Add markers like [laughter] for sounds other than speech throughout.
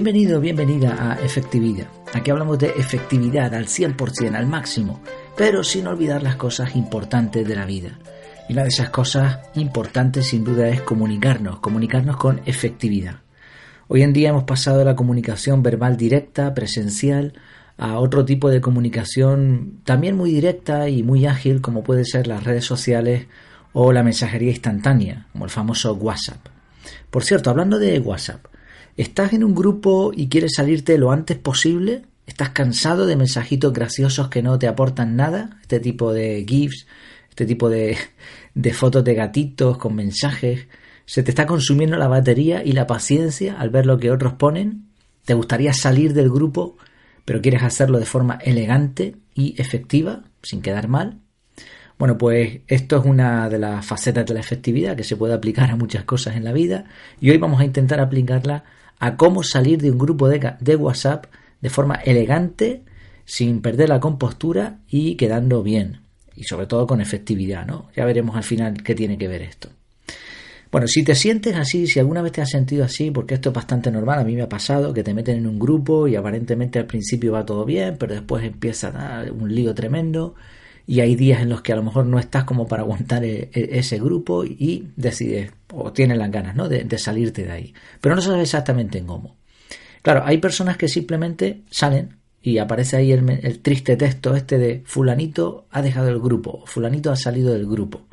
Bienvenido, bienvenida a Efectividad. Aquí hablamos de efectividad al 100%, al máximo, pero sin olvidar las cosas importantes de la vida. Y una de esas cosas importantes sin duda es comunicarnos, comunicarnos con efectividad. Hoy en día hemos pasado de la comunicación verbal directa, presencial, a otro tipo de comunicación también muy directa y muy ágil como puede ser las redes sociales o la mensajería instantánea, como el famoso WhatsApp. Por cierto, hablando de WhatsApp, ¿estás en un grupo y quieres salirte lo antes posible? ¿Estás cansado de mensajitos graciosos que no te aportan nada? Este tipo de GIFs, este tipo [laughs] de, fotos de gatitos con mensajes. ¿Se te está consumiendo la batería y la paciencia al ver lo que otros ponen? ¿Te gustaría salir del grupo, pero quieres hacerlo de forma elegante y efectiva, sin quedar mal? Bueno, pues esto es una de las facetas de la efectividad que se puede aplicar a muchas cosas en la vida y hoy vamos a intentar aplicarla a cómo salir de un grupo de, WhatsApp de forma elegante, sin perder la compostura y quedando bien y sobre todo con efectividad, ¿no? Ya veremos al final qué tiene que ver esto. Bueno, si te sientes así, si alguna vez te has sentido así, porque esto es bastante normal, a mí me ha pasado que te meten en un grupo y aparentemente al principio va todo bien, pero después empieza un lío tremendo y hay días en los que a lo mejor no estás como para aguantar e, e, ese grupo y decides o tienes las ganas ¿no? de, salirte de ahí. Pero no sabes exactamente cómo. Claro, hay personas que simplemente salen y aparece ahí el, triste texto este de fulanito ha dejado el grupo, fulanito ha salido del grupo.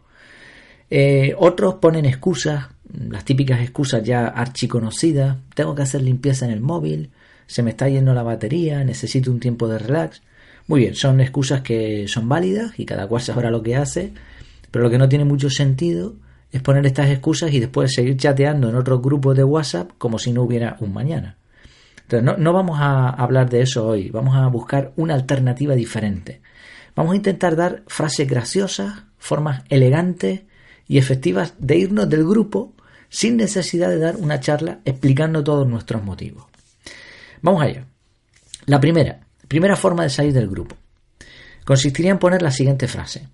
Eh, otros ponen excusas, las típicas excusas ya archiconocidas, tengo que hacer limpieza en el móvil, se me está yendo la batería, necesito un tiempo de relax. Muy bien, son excusas que son válidas y cada cual sabrá lo que hace, pero lo que no tiene mucho sentido es poner estas excusas y después seguir chateando en otros grupos de WhatsApp como si no hubiera un mañana. Entonces, no, vamos a hablar de eso hoy, vamos a buscar una alternativa diferente. Vamos a intentar dar frases graciosas, formas elegantes y efectivas de irnos del grupo sin necesidad de dar una charla explicando todos nuestros motivos. Vamos allá. La primera, Primera forma de salir del grupo. Consistiría en poner la siguiente frase.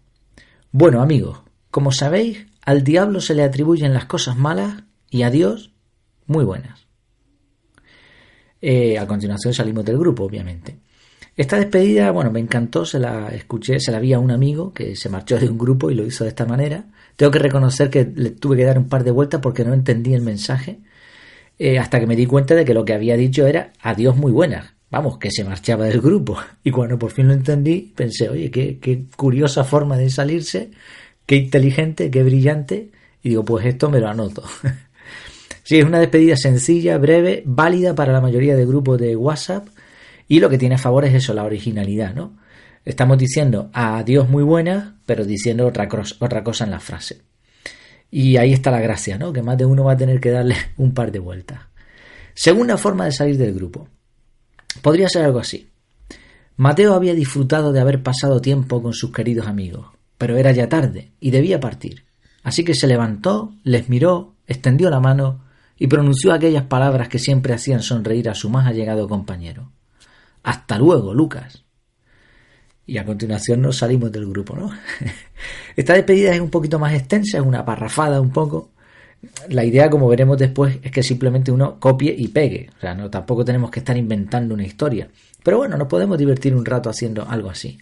Bueno amigos, como sabéis, al diablo se le atribuyen las cosas malas y a Dios muy buenas. Eh, a continuación salimos del grupo, obviamente. Esta despedida, bueno, me encantó, se la escuché, se la vi a un amigo que se marchó de un grupo y lo hizo de esta manera. Tengo que reconocer que le tuve que dar un par de vueltas porque no entendí el mensaje, eh, hasta que me di cuenta de que lo que había dicho era adiós muy buenas, vamos, que se marchaba del grupo. Y cuando por fin lo entendí, pensé, oye, qué, qué curiosa forma de salirse, qué inteligente, qué brillante. Y digo, pues esto me lo anoto. [laughs] sí, es una despedida sencilla, breve, válida para la mayoría de grupos de WhatsApp. Y lo que tiene a favor es eso, la originalidad, ¿no? Estamos diciendo adiós muy buena, pero diciendo otra, otra cosa en la frase. Y ahí está la gracia, ¿no? Que más de uno va a tener que darle [laughs] un par de vueltas. Segunda forma de salir del grupo. Podría ser algo así. Mateo había disfrutado de haber pasado tiempo con sus queridos amigos, pero era ya tarde y debía partir. Así que se levantó, les miró, extendió la mano y pronunció aquellas palabras que siempre hacían sonreír a su más allegado compañero. Hasta luego, Lucas. Y a continuación nos salimos del grupo, ¿no? [laughs] Esta despedida es un poquito más extensa, es una parrafada un poco, la idea, como veremos después, es que simplemente uno copie y pegue. O sea, no tampoco tenemos que estar inventando una historia. Pero bueno, nos podemos divertir un rato haciendo algo así.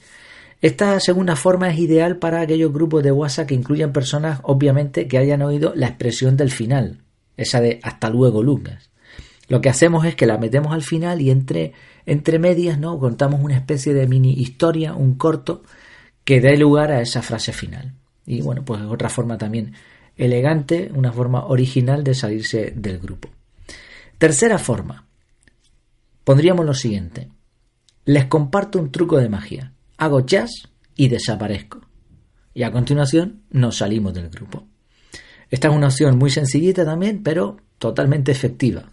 Esta segunda forma es ideal para aquellos grupos de WhatsApp que incluyan personas, obviamente, que hayan oído la expresión del final, esa de hasta luego, Lucas. Lo que hacemos es que la metemos al final y entre, entre medias, ¿no? Contamos una especie de mini historia, un corto, que dé lugar a esa frase final. Y bueno, pues otra forma también elegante, una forma original de salirse del grupo. Tercera forma. Pondríamos lo siguiente. Les comparto un truco de magia. Hago jazz y desaparezco. Y a continuación nos salimos del grupo. Esta es una opción muy sencillita también, pero totalmente efectiva.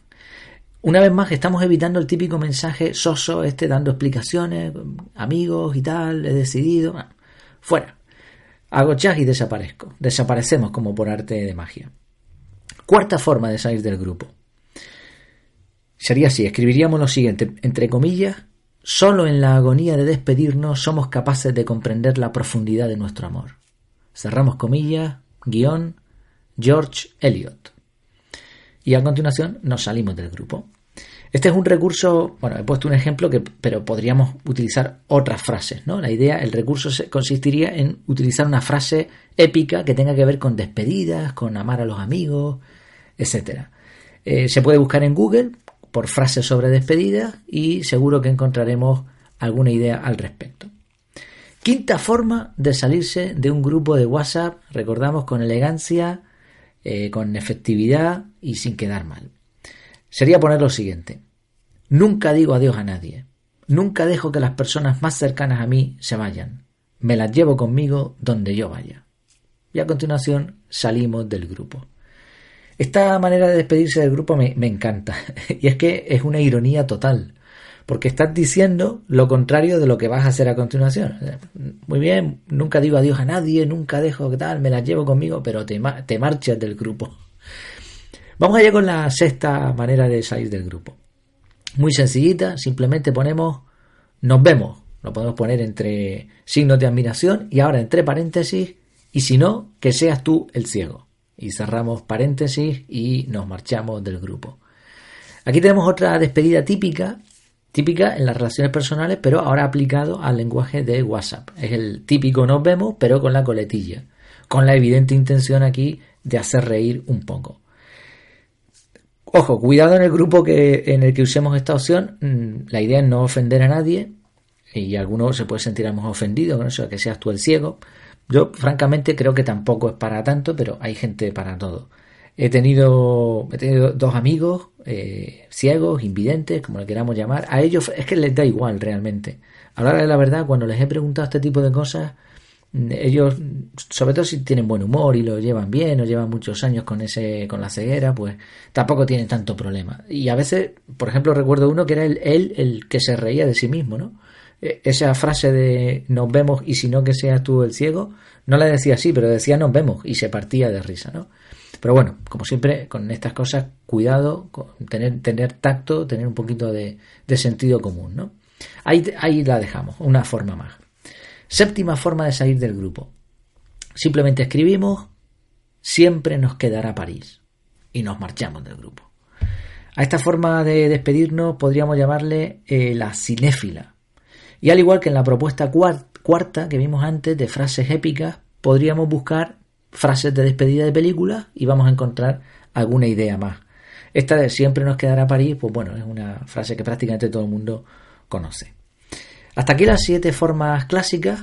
Una vez más, estamos evitando el típico mensaje soso, este dando explicaciones, amigos y tal, he decidido. fuera. Hago chas y desaparezco. Desaparecemos como por arte de magia. Cuarta forma de salir del grupo. Sería así, escribiríamos lo siguiente, entre comillas, solo en la agonía de despedirnos somos capaces de comprender la profundidad de nuestro amor. Cerramos comillas, guion, George Eliot. Y a continuación nos salimos del grupo. Este es un recurso, bueno, he puesto un ejemplo pero podríamos utilizar otras frases, ¿no? La idea, el recurso consistiría en utilizar una frase épica que tenga que ver con despedidas, con amar a los amigos, etcétera. Eh, se puede buscar en Google por frases sobre despedidas y seguro que encontraremos alguna idea al respecto. Quinta forma de salirse de un grupo de WhatsApp, recordamos con elegancia, eh, con efectividad y sin quedar mal. Sería poner lo siguiente. Nunca digo adiós a nadie. Nunca dejo que las personas más cercanas a mí se vayan. Me las llevo conmigo donde yo vaya. Y a continuación salimos del grupo. Esta manera de despedirse del grupo me, encanta. [laughs] y es que es una ironía total porque estás diciendo lo contrario de lo que vas a hacer a continuación. Muy bien, nunca digo adiós a nadie, nunca dejo que tal, me las llevo conmigo, pero te, te marchas del grupo. [laughs] Vamos allá con la sexta manera de salir del grupo. Muy sencillita, simplemente ponemos nos vemos. Lo podemos poner entre signos de admiración y ahora entre paréntesis y si no, que seas tú el ciego. Y cerramos paréntesis y nos marchamos del grupo. Aquí tenemos otra despedida típica típica en las relaciones personales, pero ahora aplicado al lenguaje de WhatsApp. Es el típico nos vemos, pero con la coletilla, con la evidente intención aquí de hacer reír un poco. Ojo, cuidado en el grupo que, en el que usemos esta opción. Mm, la idea es no ofender a nadie y alguno se puede sentir más ofendido con eso, que seas tú el ciego. Yo, francamente, creo que tampoco es para tanto, pero hay gente para todo. He tenido, he tenido dos amigos eh, ciegos, invidentes, como le queramos llamar. A ellos es que les da igual realmente. A la hora de la verdad, cuando les he preguntado este tipo de cosas, ellos, sobre todo si tienen buen humor y lo llevan bien o llevan muchos años con ese, con la ceguera, pues tampoco tienen tanto problema. Y a veces, por ejemplo, recuerdo uno que era él el, el, que se reía de sí mismo, ¿no? E, esa frase de nos vemos y si no que seas tú el ciego, no la decía así, pero decía nos vemos y se partía de risa, ¿no? Pero bueno, como siempre, con estas cosas, cuidado, tener, tener tacto, tener un poquito de, sentido común, ¿no? Ahí, ahí la dejamos, una forma más. Séptima forma de salir del grupo. Simplemente escribimos, siempre nos quedará París. Y nos marchamos del grupo. A esta forma de despedirnos podríamos llamarle eh, la cinéfila. Y al igual que en la propuesta cuarta que vimos antes de frases épicas, podríamos buscar frases de despedida de películas y vamos a encontrar alguna idea más. Esta de siempre nos quedará París, pues bueno, es una frase que prácticamente todo el mundo conoce. Hasta aquí las siete formas clásicas.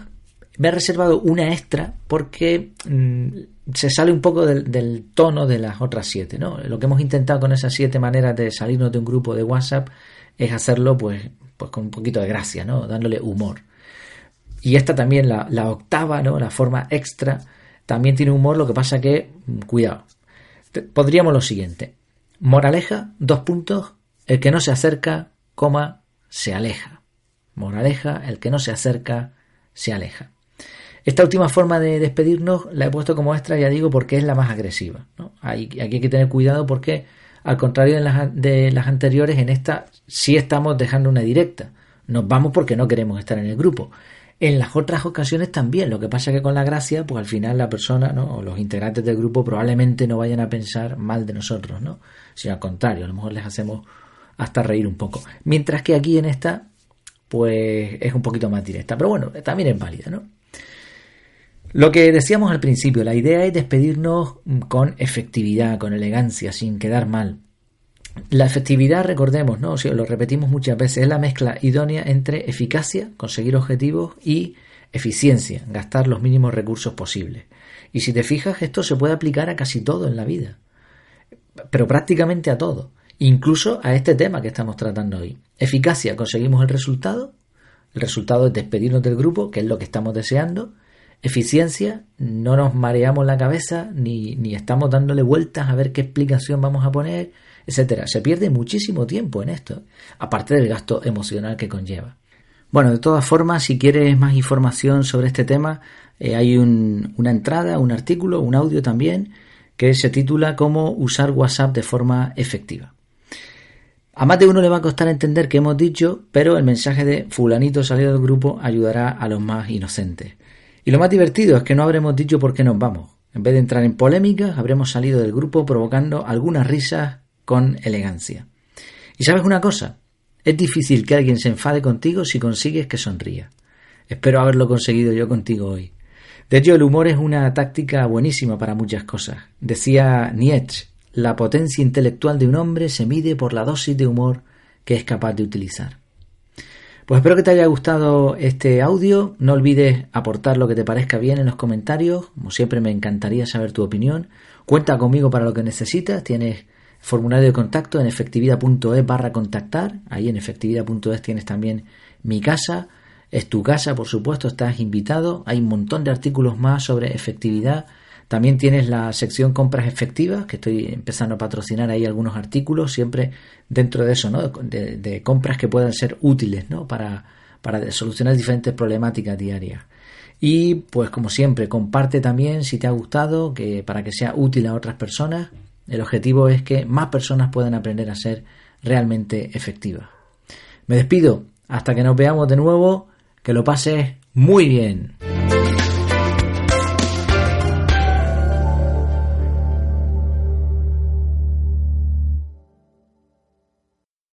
Me he reservado una extra porque mm, se sale un poco del, tono de las otras siete. ¿no? Lo que hemos intentado con esas siete maneras de salirnos de un grupo de WhatsApp es hacerlo pues, pues con un poquito de gracia, ¿no? dándole humor. Y esta también, la, la octava, ¿no? la forma extra, también tiene humor, lo que pasa que, mm, cuidado. Podríamos lo siguiente. Moraleja, dos puntos, el que no se acerca, coma, se aleja. Moraleja, el que no se acerca, se aleja. Esta última forma de despedirnos la he puesto como extra, ya digo, porque es la más agresiva. aquí hay que tener cuidado porque, al contrario de las, anteriores, en esta sí estamos dejando una directa. Nos vamos porque no queremos estar en el grupo. En las otras ocasiones también, lo que pasa es que con la gracia, pues al final la persona o los integrantes del grupo probablemente no vayan a pensar mal de nosotros, ¿no? Sino al contrario, a lo mejor les hacemos hasta reír un poco. Mientras que aquí en esta, pues es un poquito más directa. Pero bueno, también es válida, ¿no? Lo que decíamos al principio, la idea es despedirnos con efectividad, con elegancia, sin quedar mal. La efectividad, recordemos, ¿no? O lo repetimos muchas veces, es la mezcla idónea entre eficacia, conseguir objetivos, y eficiencia, gastar los mínimos recursos posibles. Y si te fijas, esto se puede aplicar a casi todo en la vida, pero prácticamente a todo, incluso a este tema que estamos tratando hoy. Eficacia, conseguimos el resultado, el resultado es despedirnos del grupo, que es lo que estamos deseando. Eficiencia, no nos mareamos la cabeza ni, ni estamos dándole vueltas a ver qué explicación vamos a poner etcétera. Se pierde muchísimo tiempo en esto, aparte del gasto emocional que conlleva. Bueno, de todas formas, si quieres más información sobre este tema, eh, hay una entrada, un artículo, un audio también, que se titula Cómo usar WhatsApp de forma efectiva. A más de uno le va a costar entender qué hemos dicho, pero el mensaje de fulanito salido del grupo ayudará a los más inocentes. Y lo más divertido es que no habremos dicho por qué nos vamos. En vez de entrar en polémicas, habremos salido del grupo provocando algunas risas con elegancia. Y sabes una cosa, es difícil que alguien se enfade contigo si consigues que sonría. Espero haberlo conseguido yo contigo hoy. De hecho, el humor es una táctica buenísima para muchas cosas. Decía Nietzsche, la potencia intelectual de un hombre se mide por la dosis de humor que es capaz de utilizar. Pues espero que te haya gustado este audio. No olvides aportar lo que te parezca bien en los comentarios. Como siempre me encantaría saber tu opinión. Cuenta conmigo para lo que necesitas. Tienes formulario de contacto en efectividad.es barra contactar. Ahí en efectividad.es tienes también mi casa. Es tu casa, por supuesto, estás invitado. Hay un montón de artículos más sobre efectividad. También tienes la sección compras efectivas, que estoy empezando a patrocinar ahí algunos artículos, siempre dentro de eso, ¿no? De, compras que puedan ser útiles, ¿no? Para, para solucionar diferentes problemáticas diarias. Y pues como siempre, comparte también si te ha gustado, que para que sea útil a otras personas. El objetivo es que más personas puedan aprender a ser realmente efectivas. Me despido, hasta que nos veamos de nuevo, que lo pases muy bien.